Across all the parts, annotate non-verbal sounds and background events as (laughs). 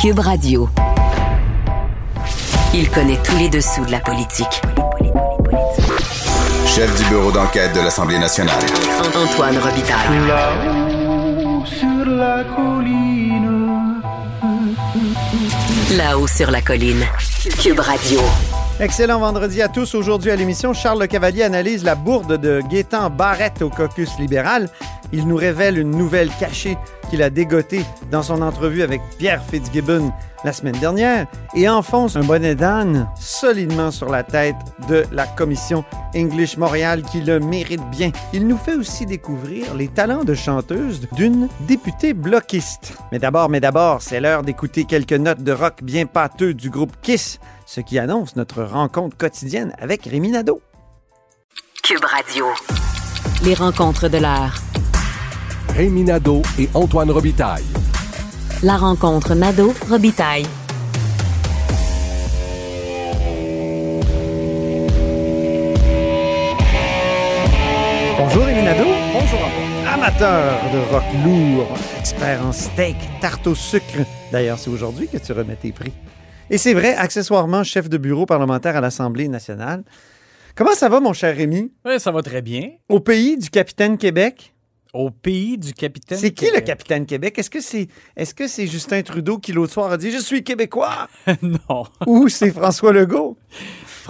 Cube Radio. Il connaît tous les dessous de la politique. Chef du bureau d'enquête de l'Assemblée nationale. Antoine Robitaille. Là-haut sur la colline. Là-haut sur la colline. Cube Radio. Excellent vendredi à tous. Aujourd'hui à l'émission, Charles Le Cavalier analyse la bourde de Gaétan Barrette au caucus libéral. Il nous révèle une nouvelle cachée qu'il a dégotée dans son entrevue avec Pierre Fitzgibbon la semaine dernière et enfonce un bonnet d'âne solidement sur la tête de la commission English Montréal qui le mérite bien. Il nous fait aussi découvrir les talents de chanteuse d'une députée bloquiste. Mais d'abord, mais d'abord, c'est l'heure d'écouter quelques notes de rock bien pâteux du groupe Kiss, ce qui annonce notre rencontre quotidienne avec Rémi Nadeau. Cube Radio. Les rencontres de l'heure. Rémi Nadeau et Antoine Robitaille. La rencontre Nadeau-Robitaille. Bonjour Rémi Nadeau. Bonjour Amateur de rock lourd, expert en steak, tarte au sucre. D'ailleurs, c'est aujourd'hui que tu remets tes prix. Et c'est vrai, accessoirement chef de bureau parlementaire à l'Assemblée nationale. Comment ça va, mon cher Rémi? Oui, ça va très bien. Au pays du capitaine Québec? Au pays du capitaine. C'est qui le capitaine Québec? Est-ce que c'est est-ce que c'est Justin Trudeau qui l'autre soir a dit Je suis québécois? (laughs) non. Ou c'est François Legault?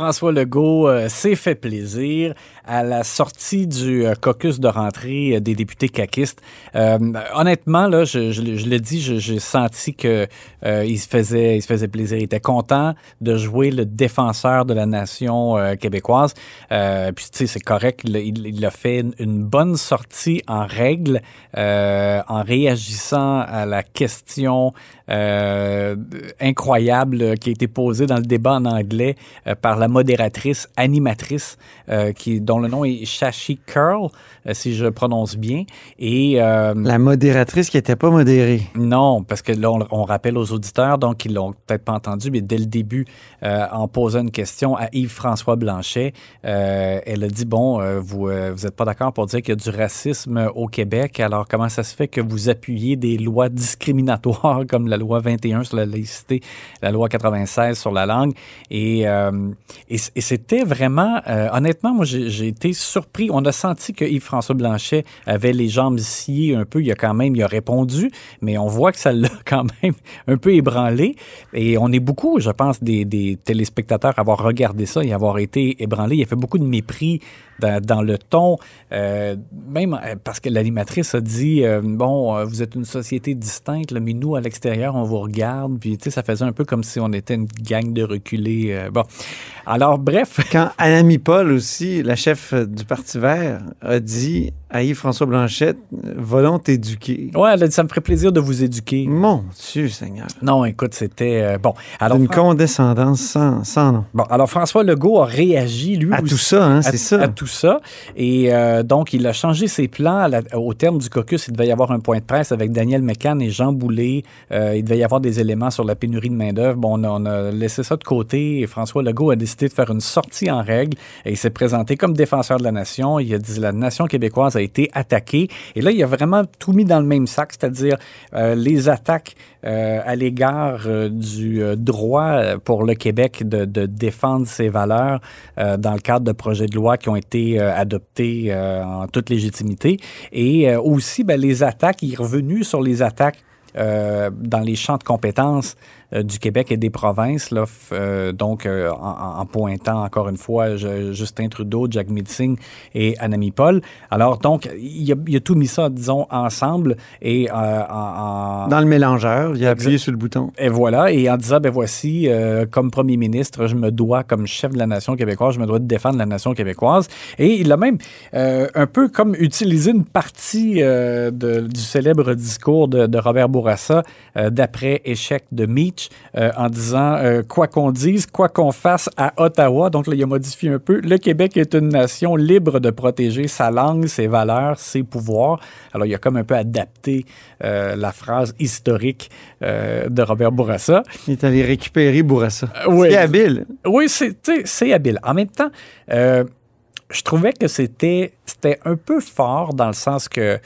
François Legault euh, s'est fait plaisir à la sortie du euh, caucus de rentrée euh, des députés caquistes. Honnêtement, là, je, le dis, j'ai senti que il se faisait, plaisir. Il était content de jouer le défenseur de la nation québécoise. Puis tu sais, c'est correct. Il, a fait une, bonne sortie en règle, en réagissant à la question euh, incroyable qui a été posée dans le débat en anglais euh, par la modératrice, animatrice, euh, qui, dont le nom est Shashi Curl, euh, si je prononce bien. Et euh, La modératrice qui était pas modérée. non, parce que là, on, on rappelle aux auditeurs, donc ils l'ont peut-être pas entendu, mais dès le début, euh, en posant une question à Yves-François Blanchet, euh, elle a dit, bon, euh, vous euh, vous êtes pas d'accord pour dire qu'il y a du racisme au Québec, alors comment ça se fait que vous appuyez des lois discriminatoires (laughs) comme la loi 21 sur la laïcité, la loi 96 sur la langue? Et, euh, c'était vraiment, euh, honnêtement, moi, j'ai été surpris. On a senti que Yves-François Blanchet avait les jambes sciées un peu. Il a quand même, il a répondu, mais on voit que ça l'a (laughs) quand même un peu ébranlé. Et on est beaucoup, je pense, des, des téléspectateurs à avoir regardé ça et avoir été ébranlés. Il a fait beaucoup de mépris dans, le ton, euh, même euh, parce que l'animatrice a dit euh, bon, vous êtes une société distincte, mais nous à l'extérieur on vous regarde, puis tu sais ça faisait un peu comme si on était une gang de reculés. bon, alors bref, Quand Anami Paul aussi, la chef du Parti vert, a dit à Yves-François Blanchette Volons t'éduquer. ouais, elle a dit ça me ferait plaisir de vous éduquer. Mon Dieu Seigneur. Non, écoute, c'était euh, bon. Alors Une Fran- condescendance sans, sans nom. Bon, alors François Legault a réagi, lui À aussi, tout ça, hein, c'est ça. À tout ça. Et euh, donc, il a changé ses plans. la- au terme du caucus, il devait y avoir un point de presse avec Daniel McCann et Jean Boulet. Euh, il devait y avoir des éléments sur la pénurie de main-d'œuvre. Bon, on a, on a laissé ça de côté et François Legault a décidé de faire une sortie en règle et il s'est présenté comme défenseur de la nation. Il a dit la nation québécoise a été attaquée. Et là, il a vraiment tout mis dans le même sac, c'est-à-dire euh, les attaques euh, à l'égard euh, du droit pour le Québec de, défendre ses valeurs dans le cadre de projets de loi qui ont été adoptés en toute légitimité. Et aussi, ben, les attaques, il est revenu sur les attaques dans les champs de compétences du Québec et des provinces, là, euh, donc euh, en, en pointant encore une fois je- Justin Trudeau, Jack Meeting et Anami Paul. Alors donc, il a, il a tout mis ça, disons, ensemble et euh, en, Dans le mélangeur, il a appuyé sur le bouton. et voilà, et en disant, ben voici, euh, comme premier ministre, je me dois, comme chef de la nation québécoise, je me dois de défendre la nation québécoise. Et il a même euh, un peu comme utilisé une partie euh, de- du célèbre discours de, de Robert Bourassa euh, d'après échec de Meach euh, en disant, euh, quoi qu'on dise, quoi qu'on fasse à Ottawa, donc là, il a modifié un peu, le Québec est une nation libre de protéger sa langue, ses valeurs, ses pouvoirs. Alors, il a comme un peu adapté euh, la phrase historique de Robert Bourassa. Il est allé récupérer Bourassa. oui. C'est habile. Oui, c'est habile. En même temps, je trouvais que c'était c'était un peu fort dans le sens que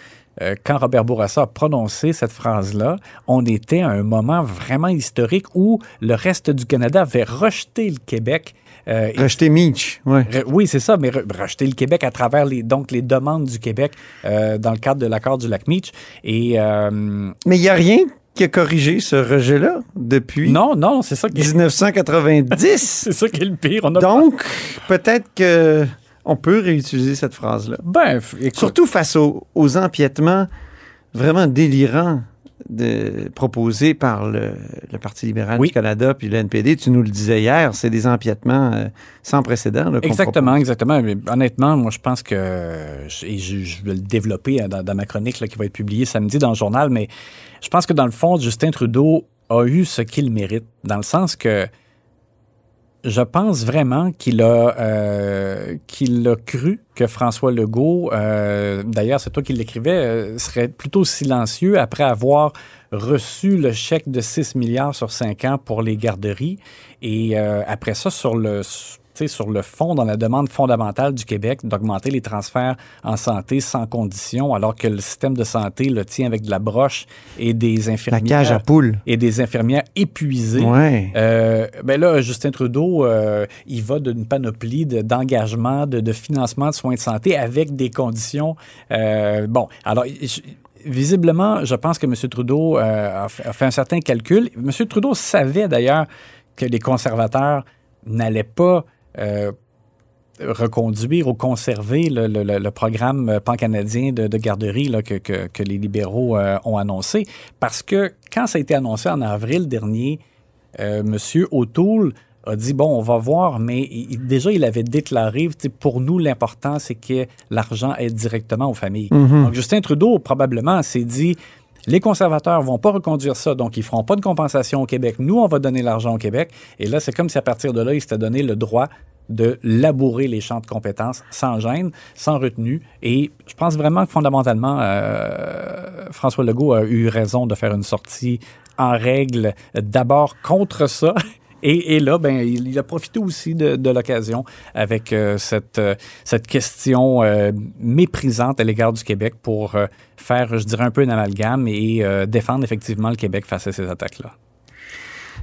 euh, quand Robert Bourassa a prononcé cette phrase-là, on était à un moment vraiment historique où le reste du Canada avait rejeté le Québec. euh, rejeté Meach, ouais. oui, c'est ça, mais re rejeter le Québec à travers les, donc les demandes du Québec euh, dans le cadre de l'accord du lac Meach. Et, euh, mais il n'y a rien qui a corrigé ce rejet-là depuis non, non, c'est ça qui 1990. (laughs) c'est ça qui est le pire. On a Donc, peut-être que on peut réutiliser cette phrase-là. Ben, écoute. Surtout face aux, aux, empiètements vraiment délirants de, proposés par le, le Parti libéral oui. du Canada puis le NPD. Tu nous le disais hier, c'est des empiètements euh, sans précédent. Là, exactement, propose. exactement. Mais honnêtement, moi, je pense que, et je, je vais le développer dans, dans ma chronique là, qui va être publiée samedi dans le journal, mais je pense que dans le fond, Justin Trudeau a eu ce qu'il mérite, dans le sens que je pense vraiment qu'il a, euh, qu'il a cru que François Legault, euh, d'ailleurs c'est toi qui l'écrivais, euh, serait plutôt silencieux après avoir reçu le chèque de 6 milliards sur 5 ans pour les garderies. Et après ça, sur le sur le fond, dans la demande fondamentale du Québec d'augmenter les transferts en santé sans condition, alors que le système de santé le tient avec de la broche et des infirmières. La cage à poules. Et des infirmières épuisées. Ouais. Euh, ben là, Justin Trudeau, euh, il va d'une panoplie d'engagement, de, de, de, financement de soins de santé avec des conditions. Euh, bon, alors. Je, visiblement, je pense que M. Trudeau euh, a, fait, a fait un certain calcul. M. Trudeau savait d'ailleurs que les conservateurs n'allaient pas euh, reconduire ou conserver le, le, le programme pan-canadien de, de, garderie là, que, que, que, les libéraux euh, ont annoncé. Parce que quand ça a été annoncé en avril dernier, euh, M. O'Toole a dit, bon, on va voir, mais il, déjà, il avait déclaré, pour nous, l'important, c'est que l'argent aide directement aux familles. Mm -hmm. Donc, Justin Trudeau, probablement, s'est dit, les conservateurs vont pas reconduire ça, donc ils feront pas de compensation au Québec. Nous, on va donner l'argent au Québec. Et là, c'est comme si à partir de là, il s'était donné le droit de labourer les champs de compétences sans gêne, sans retenue. Et je pense vraiment que fondamentalement, euh, François Legault a eu raison de faire une sortie en règle d'abord contre ça. Et, et, là, ben, il, il, a profité aussi de, de l'occasion avec euh, cette, euh, cette question euh, méprisante à l'égard du Québec pour faire, je dirais, un peu un amalgame et défendre effectivement le Québec face à ces attaques-là.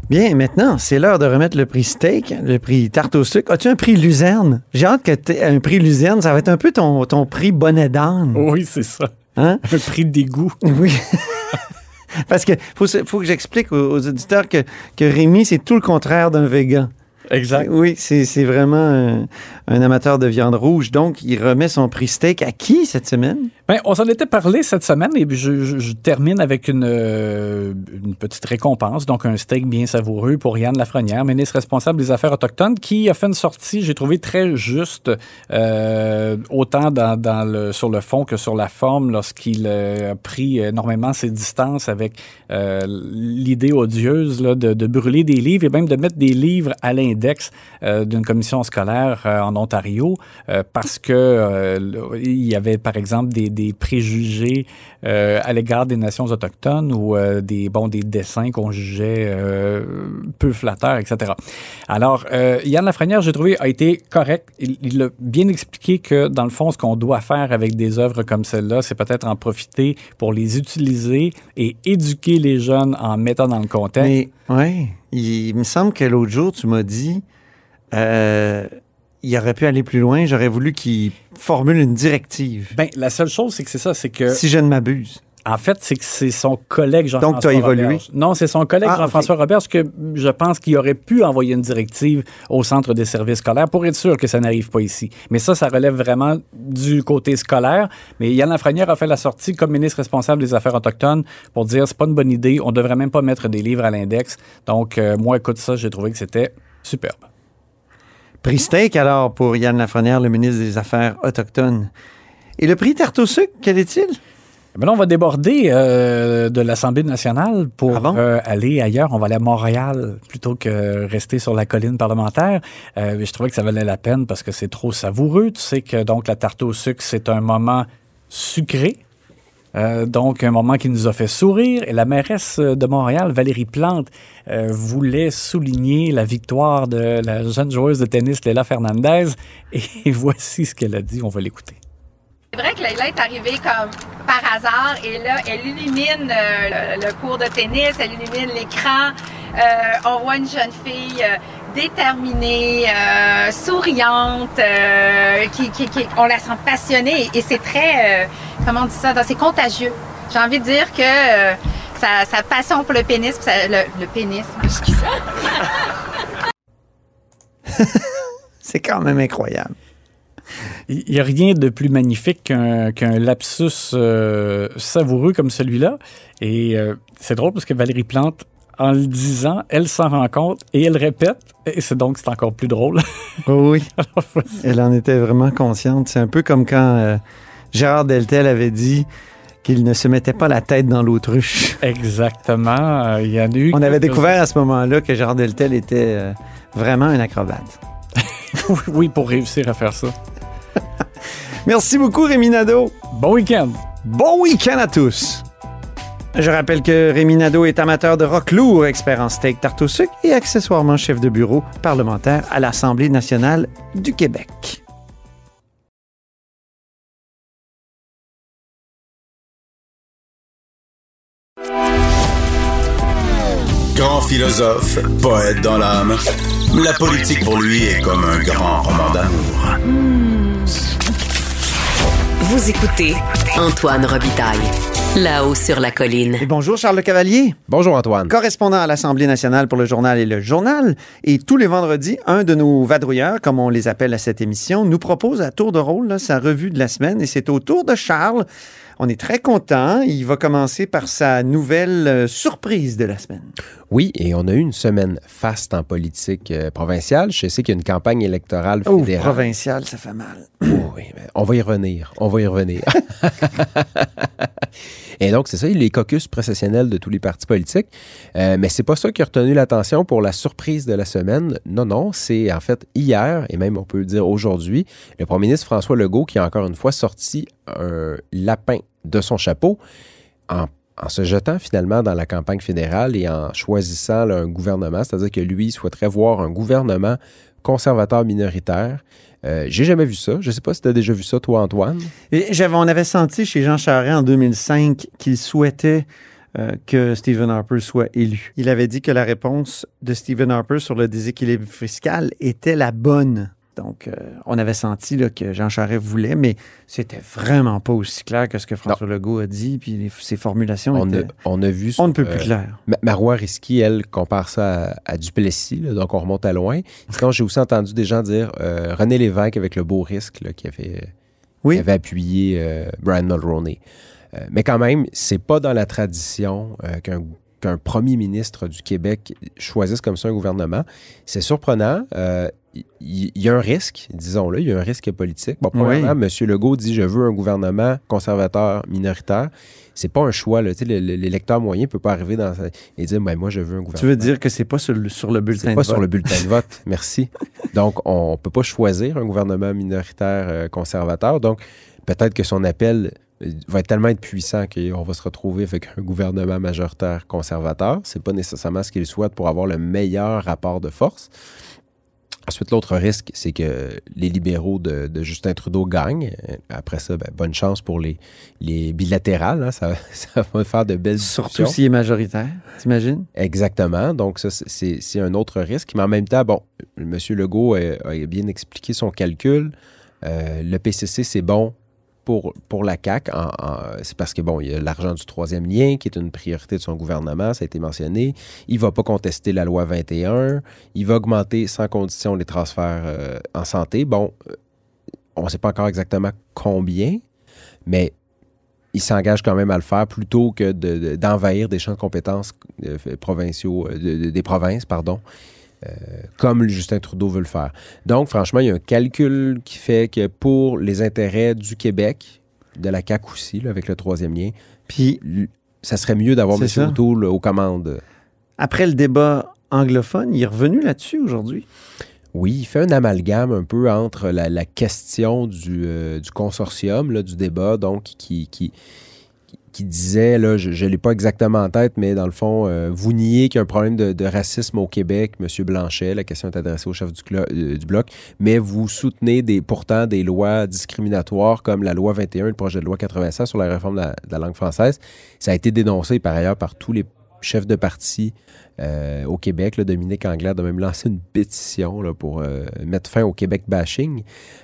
Bien, maintenant, c'est l'heure de remettre le prix steak, le prix tarte au sucre. As-tu un prix luzerne? J'ai hâte que tu un prix luzerne. Ça va être un peu ton, ton prix bonnet d'âne. Oui, c'est ça. Hein? Un prix d'égout. Oui. (laughs) Parce que faut, faut que j'explique aux, aux, auditeurs que, que Rémi, c'est tout le contraire d'un végan. Exact. Oui, c'est vraiment un, un, amateur de viande rouge. Donc, il remet son prix steak à qui cette semaine? Bien, on s'en était parlé cette semaine et je, je, je termine avec une, euh, une, petite récompense, donc un steak bien savoureux pour Yann Lafrenière, ministre responsable des Affaires autochtones, qui a fait une sortie, j'ai trouvé très juste, euh, autant dans, dans le, sur le fond que sur la forme, lorsqu'il a pris énormément ses distances avec euh, l'idée odieuse là, de, de, brûler des livres et même de mettre des livres à euh, d'une commission scolaire euh, en Ontario, parce que il y avait, par exemple, des, préjugés euh, à l'égard des nations autochtones ou euh, des, bon, des dessins qu'on jugeait euh, peu flatteurs, etc. Alors, Yann Lafrenière, j'ai trouvé, a été correct. Il, a bien expliqué que, dans le fond, ce qu'on doit faire avec des œuvres comme celle-là, c'est peut-être en profiter pour les utiliser et éduquer les jeunes en mettant dans le contexte. Mais, oui, il, il me semble que l'autre jour, tu m'as dit il aurait pu aller plus loin. J'aurais voulu qu'il formule une directive. Ben, la seule chose, c'est que c'est ça, c'est que. Si je ne m'abuse. En fait, c'est que c'est son collègue Jean-François Donc, tu as évolué? Non, c'est son collègue ah, Jean-François okay. Roberge que je pense qu'il aurait pu envoyer une directive au centre des services scolaires pour être sûr que ça n'arrive pas ici. Mais ça, ça relève vraiment du côté scolaire. Mais Yann Lafrenière a fait la sortie comme ministre responsable des Affaires autochtones pour dire c'est pas une bonne idée, on devrait même pas mettre des livres à l'index. Donc, euh, moi, écoute ça, j'ai trouvé que c'était superbe. Prix steak, alors, pour Yann Lafrenière, le ministre des Affaires autochtones. Et le prix tarte au sucre, quel est-il? Là, on va déborder euh, de l'Assemblée nationale pour ah bon? euh, aller ailleurs. On va aller à Montréal plutôt que rester sur la colline parlementaire. Euh, je trouvais que ça valait la peine parce que c'est trop savoureux. Tu sais que donc la tarte au sucre, c'est un moment sucré. Euh, donc, un moment qui nous a fait sourire. Et la mairesse de Montréal, Valérie Plante, euh, voulait souligner la victoire de la jeune joueuse de tennis, Léla Fernandez. Et (laughs) voici ce qu'elle a dit. On va l'écouter. C'est vrai que Leila est arrivée comme par hasard et là, elle illumine euh, le, cours de tennis, elle illumine l'écran. Euh, on voit une jeune fille euh, déterminée, euh, souriante, euh, qui, qui, qui- on la sent passionnée et, c'est très, comment on dit ça, c'est contagieux. J'ai envie de dire que sa, sa passion pour le pénis, sa- le, le pénis, excusez. (laughs) C'est quand même incroyable. Il n'y a rien de plus magnifique qu'un qu'un lapsus euh, savoureux comme celui-là. Et euh, c'est drôle parce que Valérie Plante, en le disant, elle s'en rend compte et elle répète. Et c'est donc c'est encore plus drôle. (laughs) Oui, (laughs) Alors, voici. elle en était vraiment consciente. C'est un peu comme quand euh, Gérard Deltel avait dit qu'il ne se mettait pas la tête dans l'autruche. (laughs) Exactement. Euh, Il y en a eu. On avait découvert à ce moment-là que Gérard Deltel était vraiment un acrobate. (laughs) Oui, pour réussir à faire ça. (laughs) Merci beaucoup, Rémi Nadeau. Bon week-end. Bon week-end à tous. Je rappelle que Rémi Nadeau est amateur de rock lourd, expert en steak tarte au sucre et accessoirement chef de bureau parlementaire à l'Assemblée nationale du Québec. Grand philosophe, poète dans l'âme, la politique pour lui est comme un grand roman d'amour. Vous écoutez Antoine Robitaille, là-haut sur la colline. Et bonjour Charles Cavalier, Bonjour Antoine. correspondant à l'Assemblée nationale pour le journal et le journal. Et tous les vendredis, un de nos vadrouilleurs, comme on les appelle à cette émission, nous propose à tour de rôle là, sa revue de la semaine. Et c'est au tour de Charles. On est très content. Il va commencer par sa nouvelle euh, surprise de la semaine. Oui, et on a eu une semaine faste en politique euh, provinciale. Je sais qu'il y a une campagne électorale Oh, fédérale. provincial, ça fait mal. (coughs) Oh, oui, mais on va y revenir. On va y revenir. (laughs) et donc, c'est ça, les caucus processionnels de tous les partis politiques. Euh, mais c'est pas ça qui a retenu l'attention pour la surprise de la semaine. Non, non, c'est en fait hier, et même on peut dire aujourd'hui, le premier ministre François Legault qui a encore une fois sorti un lapin de son chapeau en se jetant finalement dans la campagne fédérale et en choisissant un gouvernement, c'est-à-dire que lui souhaiterait voir un gouvernement conservateur minoritaire. Euh, J'ai jamais vu ça. Je ne sais pas si tu as déjà vu ça, toi, Antoine. Et on avait senti chez Jean Charest en 2005 qu'il souhaitait euh, que Stephen Harper soit élu. Il avait dit que la réponse de Stephen Harper sur le déséquilibre fiscal était la bonne. Donc, euh, on avait senti là, que Jean Charest voulait, mais c'était vraiment pas aussi clair que ce que François Legault a dit, puis les- ses formulations On a, étaient... on a vu... On ne peut euh, plus clair. Ma- Marois Risky, elle, compare ça à, à Duplessis, là, donc on remonte à loin. Sinon, j'ai aussi entendu des gens dire euh, René Lévesque avec le beau risque là, qui, avait, Oui. qui avait appuyé euh, Brian Mulroney. Euh, mais quand même, c'est pas dans la tradition euh, qu'un qu'un premier ministre du Québec choisisse comme ça un gouvernement. C'est surprenant. Euh, Il y, a un risque, disons-le, il y a un risque politique. Bon, premièrement, M. Legault dit je veux un gouvernement conservateur minoritaire. C'est pas un choix. L'électeur moyen peut pas arriver dans, et dire ben, moi, je veux un gouvernement. Tu veux dire que c'est pas sur le, sur le bulletin C'est de pas vote. sur le bulletin de vote. (laughs) Merci. Donc, on peut pas choisir un gouvernement minoritaire euh, conservateur. Donc, peut-être que son appel euh, va être tellement être puissant qu'on va se retrouver avec un gouvernement majoritaire conservateur. C'est pas nécessairement ce qu'il souhaite pour avoir le meilleur rapport de force. Ensuite, l'autre risque, c'est que les libéraux de, de Justin Trudeau gagnent. Euh, Après ça, ben, bonne chance pour les, les bilatérales. hein. Ça, (laughs) ça va faire de belles Surtout s'il est majoritaire, t'imagines? Exactement. Donc, ça, c'est- un autre risque. Mais en même temps, bon, M. Legault a, a bien expliqué son calcul. Euh, le PCC, c'est bon pour, la CAQ. C'est parce que, bon, il y a l'argent du troisième lien qui est une priorité de son gouvernement, ça a été mentionné. Il ne va pas contester la loi 21. Il va augmenter sans condition les transferts euh, en santé. Bon, euh, on ne sait pas encore exactement combien, mais il s'engage quand même à le faire plutôt que de- de- d'envahir des champs de compétences euh, provinciaux, de- de- des provinces, pardon, euh, comme Justin Trudeau veut le faire. Donc, franchement, il y a un calcul qui fait que pour les intérêts du Québec, de la CAQ aussi, là, avec le troisième lien, Puis, ça serait mieux d'avoir M. O'Toole aux commandes. après le débat anglophone, il est revenu là-dessus aujourd'hui? Oui, il fait un amalgame un peu entre la, la question du, euh, du consortium, là, du débat, donc qui, qui, qui disait, là, je ne l'ai pas exactement en tête, mais dans le fond, euh, vous niez qu'il y a un problème de, de racisme au Québec, M. Blanchet, la question est adressée au chef du, euh, du Bloc, mais vous soutenez des, pourtant des lois discriminatoires comme la loi 21, le projet de loi 96 sur la réforme de la, de la langue française. Ça a été dénoncé par ailleurs par tous les chefs de parti euh, au Québec. Là, Dominique Anglade a même lancé une pétition pour euh, mettre fin au Québec bashing.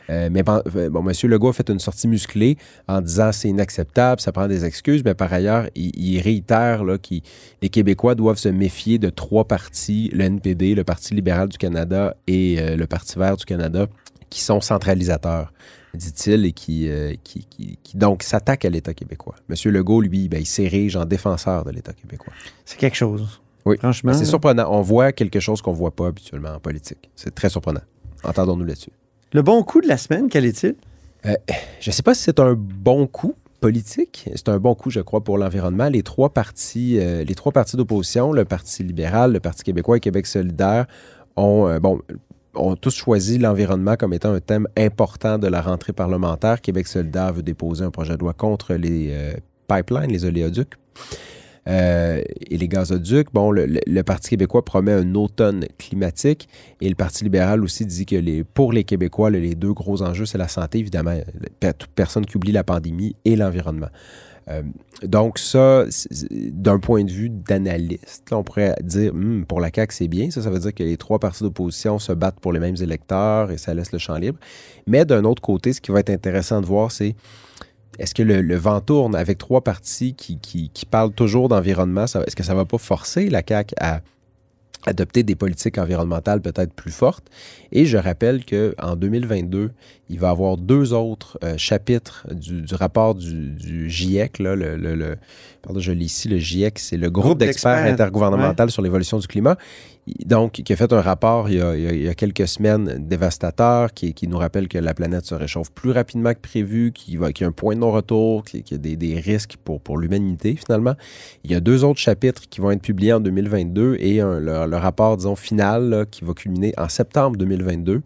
Euh, mais bon, M. Legault fait une sortie musclée en disant c'est inacceptable, ça prend des excuses, mais par ailleurs, il, réitère là, que les Québécois doivent se méfier de trois partis, le NPD, le Parti libéral du Canada et le Parti vert du Canada, qui sont centralisateurs dit-il, et qui, euh, qui, qui- qui, donc s'attaquent à l'État québécois. M. Legault, lui, ben, il s'érige en défenseur de l'État québécois. C'est quelque chose. Oui. Franchement. Ben, c'est surprenant. On voit quelque chose qu'on ne voit pas habituellement en politique. C'est très surprenant. Entendons-nous là-dessus. Le bon coup de la semaine, quel est-il? Je ne sais pas si c'est un bon coup politique. C'est un bon coup, je crois, pour l'environnement. Les trois partis, euh, les trois partis d'opposition, le Parti libéral, le Parti québécois et Québec solidaire, ont, euh, bon, ont tous choisi l'environnement comme étant un thème important de la rentrée parlementaire. Québec solidaire veut déposer un projet de loi contre les euh, pipelines, les oléoducs. euh, et les gazoducs. Bon, le, le- Parti québécois promet un automne climatique et le Parti libéral aussi dit que pour les Québécois, les deux gros enjeux, c'est la santé, évidemment. Toute personne qui oublie la pandémie et l'environnement. Euh, donc ça, d'un point de vue d'analyste, on pourrait dire, Hmm, pour la CAQ, c'est bien. Ça, ça veut dire que les trois partis d'opposition se battent pour les mêmes électeurs et ça laisse le champ libre. Mais d'un autre côté, ce qui va être intéressant de voir, c'est est-ce que le, vent tourne avec trois partis qui, qui- parlent toujours d'environnement? Est-ce que ça ne va pas forcer la CAQ à adopter des politiques environnementales peut-être plus fortes? Et je rappelle qu'en 2022, il va y avoir deux autres euh, chapitres du, du rapport du, du GIEC. Là, le, le- le- pardon, je lis ici, le GIEC, c'est le groupe, Groupe d'experts d'experts, intergouvernemental sur l'évolution du climat. Donc, qui a fait un rapport il y a, quelques semaines dévastateur qui, nous rappelle que la planète se réchauffe plus rapidement que prévu, qu'il y a un point de non-retour, qu'il y a des, risques pour, l'humanité finalement. Il y a deux autres chapitres qui vont être publiés en 2022 et le, rapport, disons, final qui va culminer en septembre 2022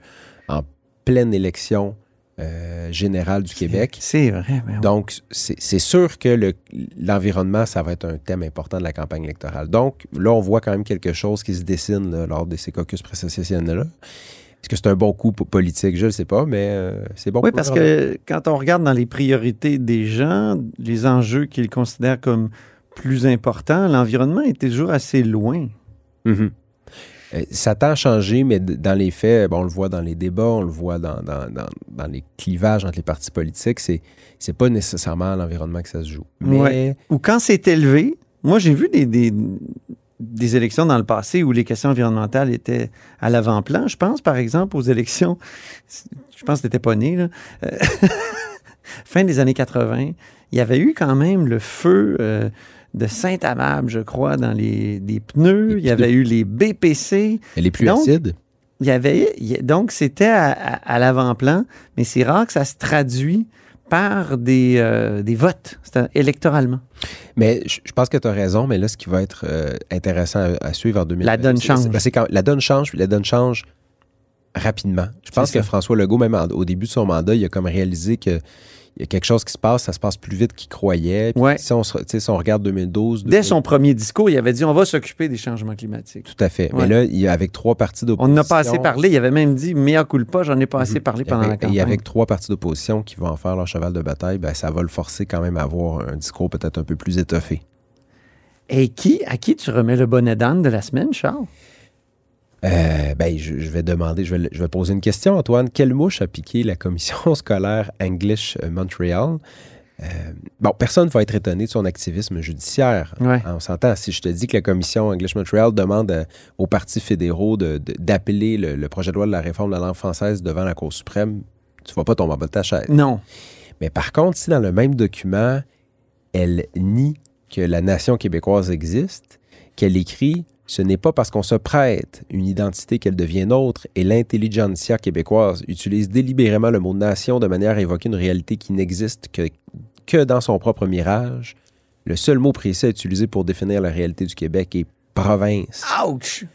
en pleine élection euh, générale du Québec. C'est vrai. Donc, c'est sûr que le- l'environnement, ça va être un thème important de la campagne électorale. Donc, là, on voit quand même quelque chose qui se dessine là, lors de ces caucus précessionnels-là. Est-ce que c'est un bon coup po- politique? Je ne sais pas, mais euh, c'est bon. Oui, parce que quand on regarde dans les priorités des gens, les enjeux qu'ils considèrent comme plus importants, l'environnement est toujours assez loin. Mhm. Euh, Ça tend à changer, mais dans les faits, on le voit dans les débats, on le voit dans, les clivages entre les partis politiques, c'est c'est pas nécessairement à l'environnement que ça se joue. Ou quand c'est élevé, moi j'ai vu des, des, élections dans le passé où les questions environnementales étaient à l'avant-plan. Je pense par exemple aux élections, je pense que t'étais pas né. Euh, (laughs) fin des années 80, il y avait eu quand même le feu euh, de Saint-Amable, je crois, dans les, des pneus. Les Il y avait eu les BPC. elle est plus Donc, acide. Il y avait, donc, c'était à, à- à l'avant-plan, mais c'est rare que ça se traduit par des, euh, des votes, électoralement. Mais je, je pense que tu as raison, mais là, ce qui va être euh, intéressant à, à suivre en 2000... La donne c'est- change. ben, quand la donne change, puis la donne change rapidement. Je pense que. François Legault, même en- au début de son mandat, il a comme réalisé que il y a quelque chose qui se passe, ça se passe plus vite qu'il croyait. Ouais. Si, on, si on regarde 2012... Dès son premier discours, il avait dit on va s'occuper des changements climatiques. Tout à fait. Ouais. Mais là, il y a avec trois partis On d'opposition... n'a pas assez parlé. Il avait même dit mea culpa, j'en ai pas assez Mhm. parlé Et pendant la campagne. Et avec trois partis d'opposition qui vont en faire leur cheval de bataille, ben, ça va le forcer quand même à avoir un discours peut-être un peu plus étoffé. Et qui, à qui tu remets le bonnet d'âne de la semaine, Charles? Euh, ben, je, je vais demander, je vais, je vais poser une question, Antoine. Quelle mouche a piqué la commission (laughs) scolaire English euh, Montreal? Euh, bon, personne ne va être étonné de son activisme judiciaire. Ouais. On s'entend. Si je te dis que la commission English Montreal demande aux partis fédéraux d'appeler le, le projet de loi de la réforme de la langue française devant la Cour suprême, tu vas pas tomber en bas de ta chaise. Non. Mais par contre, si dans le même document, elle nie que la nation québécoise existe, qu'elle écrit Ce n'est pas parce qu'on se prête une identité qu'elle devient nôtre et l'intelligentsia québécoise utilise délibérément le mot nation de manière à évoquer une réalité qui n'existe que, que dans son propre mirage. Le seul mot précis à utiliser pour définir la réalité du Québec est province. Ouch!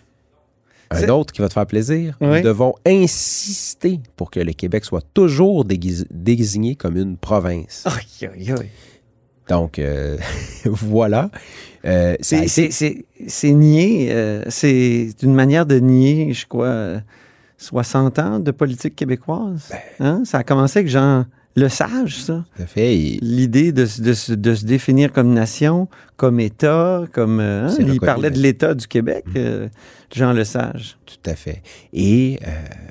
Un C'est- autre qui va te faire plaisir. Oui. Nous devons insister pour que le Québec soit toujours déguis- désigné comme une province. Aïe, aïe, aïe. Donc, euh, (laughs) voilà. Euh, a C'est- nier. euh, c'est une manière de nier, je crois, euh, 60 ans de politique québécoise. Ben. Hein? Ça a commencé avec Jean Lesage, ça. tout à fait. Et L'idée de, se- de se- de se définir comme nation, comme État, comme. hein, Il parlait de l'État du Québec, euh, Jean Lesage. Tout à fait. Et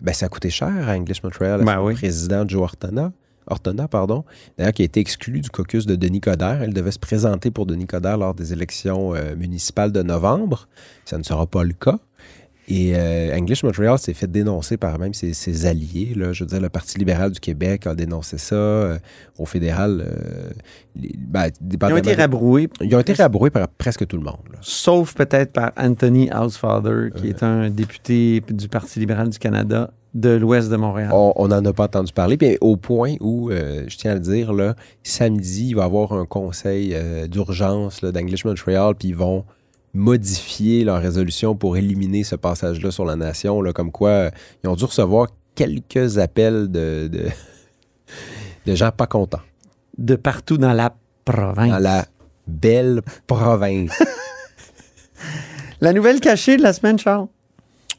ben, ça a coûté cher à English Montreal, à Ben son oui. président Joe Ortona. Ortona, pardon, d'ailleurs, qui a été exclu du caucus de Denis Coderre. Elle devait se présenter pour Denis Coderre lors des élections euh, municipales de novembre. Ça ne sera pas le cas. Et euh, English Montreal s'est fait dénoncer par même ses, ses alliés. Là. Je veux dire, le Parti libéral du Québec a dénoncé ça. euh, au fédéral, euh, les- ben, Ils ont été rabroués, Ils ont été rabroués par presque tout le monde. là. sauf peut-être par Anthony Housefather, qui est un député du Parti libéral du Canada de l'ouest de Montréal. On n'en a pas entendu parler. Puis au point où, euh, je tiens à le dire, là, samedi, il va y avoir un conseil euh, d'urgence d'English Montreal, puis ils vont modifier leur résolution pour éliminer ce passage-là sur la nation. Là, comme quoi, euh, ils ont dû recevoir quelques appels de, de, de gens pas contents De partout dans la province. dans la belle province. (laughs) La nouvelle cachée de la semaine, Charles.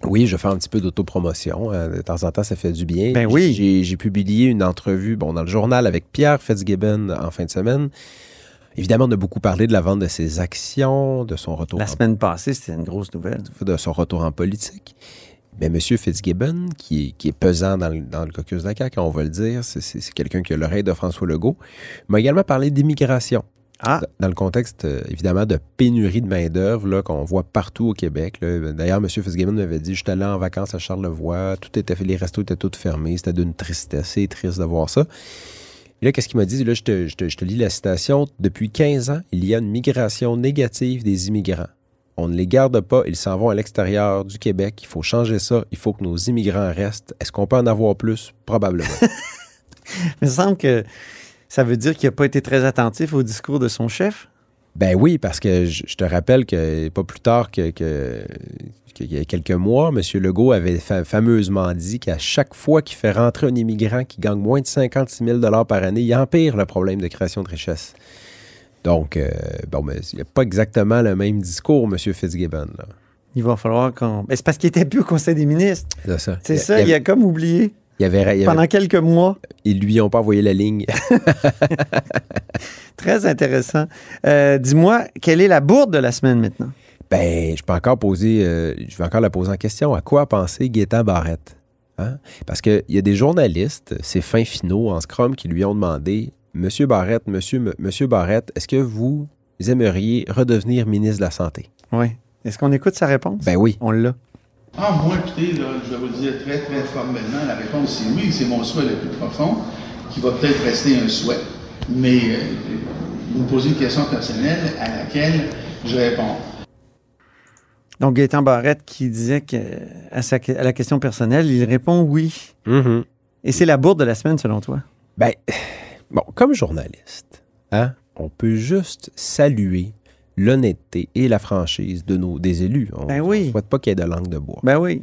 Oui, je fais un petit peu d'autopromotion. Euh, de temps en temps, ça fait du bien. Ben oui. J'ai, publié une entrevue bon, dans le journal avec Pierre Fitzgibbon en fin de semaine. Évidemment, on a beaucoup parlé de la vente de ses actions, de son retour, La en, semaine passée, c'était une grosse nouvelle. de son retour en politique. Mais M. Fitzgibbon, qui est, qui est pesant dans le, dans le caucus de la CAQ, on va le dire, c'est quelqu'un qui a l'oreille de François Legault, m'a également parlé d'immigration. Ah, Dans le contexte, euh, évidemment, de pénurie de main-d'œuvre qu'on voit partout au Québec. D'ailleurs, M. Fitzgibbon m'avait dit J'étais allé en vacances à Charlevoix, tout était fait, les restos étaient tous fermés. C'était d'une tristesse, c'est triste de voir ça. Et là, qu'est-ce qu'il m'a dit? Là, je te, je te- je te lis la citation Depuis 15 ans, il y a une migration négative des immigrants. On ne les garde pas, ils s'en vont à l'extérieur du Québec. Il faut changer ça. Il faut que nos immigrants restent. Est-ce qu'on peut en avoir plus? Probablement. (laughs) il me semble que ça veut dire qu'il n'a pas été très attentif au discours de son chef? Ben oui, parce que je, te rappelle que pas plus tard que, que- qu'il y a quelques mois, M. Legault avait fa- fameusement dit qu'à chaque fois qu'il fait rentrer un immigrant qui gagne moins de 56 000 par année, il empire le problème de création de richesse. Donc, euh, bon, mais il n'y a pas exactement le même discours, M. Fitzgibbon. là. Il va falloir qu'on. Ben, c'est parce qu'il était plus au Conseil des ministres. C'est ça. C'est Il- ça, il, il a comme oublié il avait, il avait- pendant quelques mois. ils lui ont pas envoyé la ligne. (laughs) Très intéressant. Euh, Dis-moi, quelle est la bourde de la semaine maintenant? Ben, je peux encore poser, euh, je vais encore la poser en question. À quoi a pensé Gaétan Barrette? Hein? Parce qu'il y a des journalistes, ces fins finaux en Scrum, qui lui ont demandé Monsieur Barrette, Monsieur, M- Monsieur Barrette, est-ce que vous aimeriez redevenir ministre de la Santé? Oui. Est-ce qu'on écoute sa réponse? Ben oui. On l'a. Ah, moi, écoutez, là, je vais vous le dire très, très formellement, la réponse c'est oui, c'est mon souhait le plus profond, qui va peut-être rester un souhait, mais euh, vous me posez une question personnelle à laquelle je réponds. Donc, Gaétan Barrette qui disait que à, sa- à la question personnelle, il répond oui. Mhm. Et c'est la bourde de la semaine, selon toi? Ben, bon, comme journaliste, hein, on peut juste saluer l'honnêteté et la franchise de nos, des élus. On Ben oui. ne souhaite pas qu'il y ait de langue de bois. Ben oui.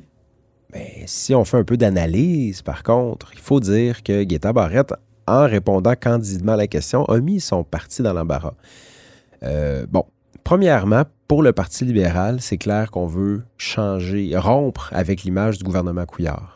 Mais si on fait un peu d'analyse, par contre, il faut dire que Guetta Barrette, en répondant candidement à la question, a mis son parti dans l'embarras. Euh, bon, premièrement, pour le Parti libéral, c'est clair qu'on veut changer, rompre avec l'image du gouvernement Couillard.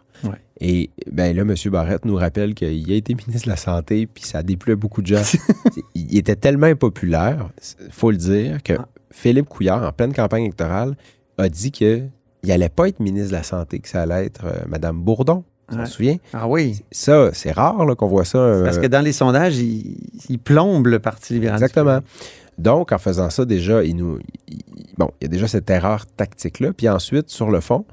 Et ben là, M. Barrette nous rappelle qu'il a été ministre de la Santé, puis ça déplu à beaucoup de gens. (laughs) Il était tellement impopulaire, faut le dire, que Ah. Philippe Couillard, en pleine campagne électorale, a dit que il allait pas être ministre de la Santé, que ça allait être euh, Mme Bourdon. Tu t'en Ouais. souviens? Ah oui. Ça, c'est rare qu'on voit ça. euh, Parce que dans les sondages, il, il plombe le Parti libéral. Exactement. Donc, en faisant ça, déjà, il nous. il- bon, il y a déjà cette erreur tactique-là. Puis ensuite, sur le fond,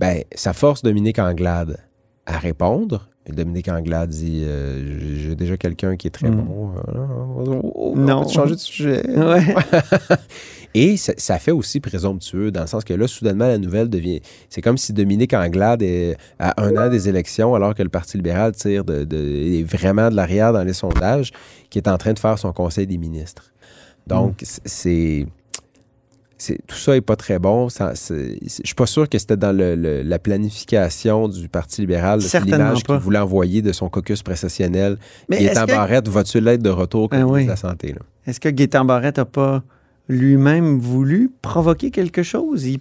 ben, ça force Dominique Anglade à répondre. Et Dominique Anglade dit euh, J'ai- déjà quelqu'un qui est très Mm. bon. Euh, on Non. peut changer de sujet. (laughs) Ouais. (laughs) Et ça, ça fait aussi présomptueux, dans le sens que là, soudainement, la nouvelle devient. C'est comme si Dominique Anglade est à un an des élections, alors que le Parti libéral tire de, de- est vraiment de l'arrière dans les sondages, qui est en train de faire son conseil des ministres. Donc, c- c'est. C'est- tout ça est pas très bon. Ça, c'est- je suis pas sûr que c'était dans le- le- la planification du Parti libéral, l'image qu'il voulait envoyer de son caucus précessionnel. Mais Gaétan que- Barrette, va-tu l'être de retour comme Ben oui. ministre de la Santé? Est-ce que Gaétan Barrette n'a pas lui-même voulu provoquer quelque chose? Il-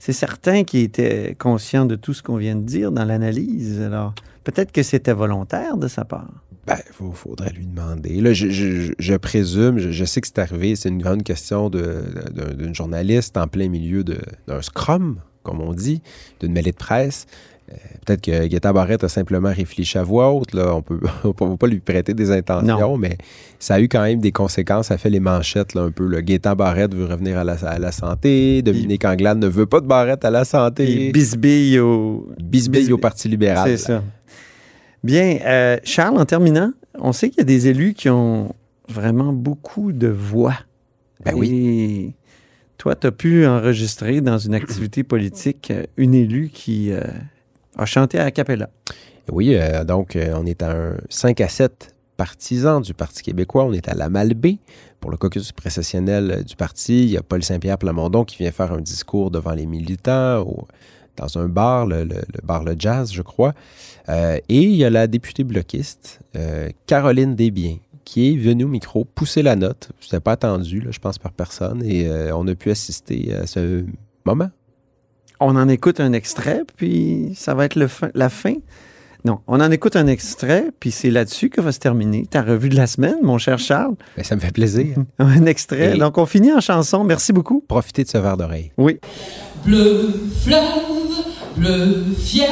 C'est certain qu'il était conscient de tout ce qu'on vient de dire dans l'analyse. Alors, peut-être que c'était volontaire de sa part. Ben, il faudrait lui demander. Là, je, je- je présume, je, je sais que c'est arrivé, c'est une grande question d'une journaliste en plein milieu d'un scrum, comme on dit, d'une mêlée de presse. Euh, Peut-être que Guetta Barrette a simplement réfléchi à voix haute. Là. On peut, (laughs) on peut pas lui prêter des intentions, Non. mais ça a eu quand même des conséquences. Ça fait les manchettes là, un peu. Là. Gaétan Barrette veut revenir à la, à la santé. Dominique Anglade ne veut pas de Barrette à la Et santé. bisbille au... Bisbille bisbille. au Parti libéral. C'est ça. Bien, euh, Charles, en terminant, on sait qu'il y a des élus qui ont vraiment beaucoup de voix. Ben oui. Et toi, tu as pu enregistrer dans une activité politique euh, une élue qui euh, a chanté à cappella. Oui, euh, donc on est à un 5 à 7 partisans du Parti québécois. On est à la Malbaie pour le caucus précessionnel du parti. Il y a Paul Saint-Pierre Plamondon qui vient faire un discours devant les militants au- dans un bar, le, le- le bar Le Jazz, je crois. Euh, et il y a la députée bloquiste, euh, Caroline Desbiens, qui est venue au micro pousser la note. C'était pas attendu, là, je pense, par personne. Et euh, on a pu assister à ce moment. On en écoute un extrait, puis ça va être le fin- la fin. Non, on en écoute un extrait, puis c'est là-dessus que va se terminer ta revue de la semaine, mon cher Charles. Ben, ça me fait plaisir. (laughs) Un extrait. Et- Donc, on finit en chanson. Merci beaucoup. Profitez de ce verre d'oreille. Oui. Bleu fleuve, bleu fier,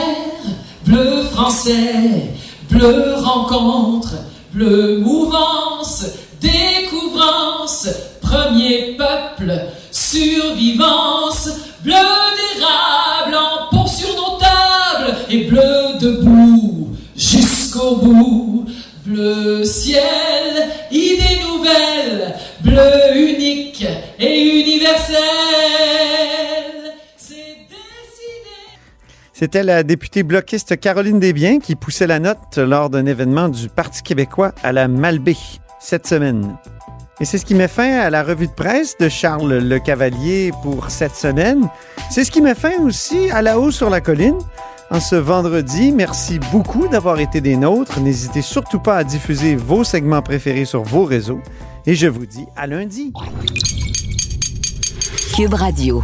bleu français, bleu rencontre, bleu mouvance, découvrance, premier peuple, survivance, bleu d'érable en pont sur nos tables et bleu debout jusqu'au bout. Bleu ciel, idée nouvelle, bleu unique et universel. C'était la députée bloquiste Caroline Desbiens qui poussait la note lors d'un événement du Parti québécois à la Malbaie cette semaine. Et c'est ce qui met fin à la revue de presse de Charles Le Cavalier pour cette semaine. C'est ce qui met fin aussi à la haut sur la colline. En ce vendredi, merci beaucoup d'avoir été des nôtres. N'hésitez surtout pas à diffuser vos segments préférés sur vos réseaux. Et je vous dis à lundi. Cube Radio.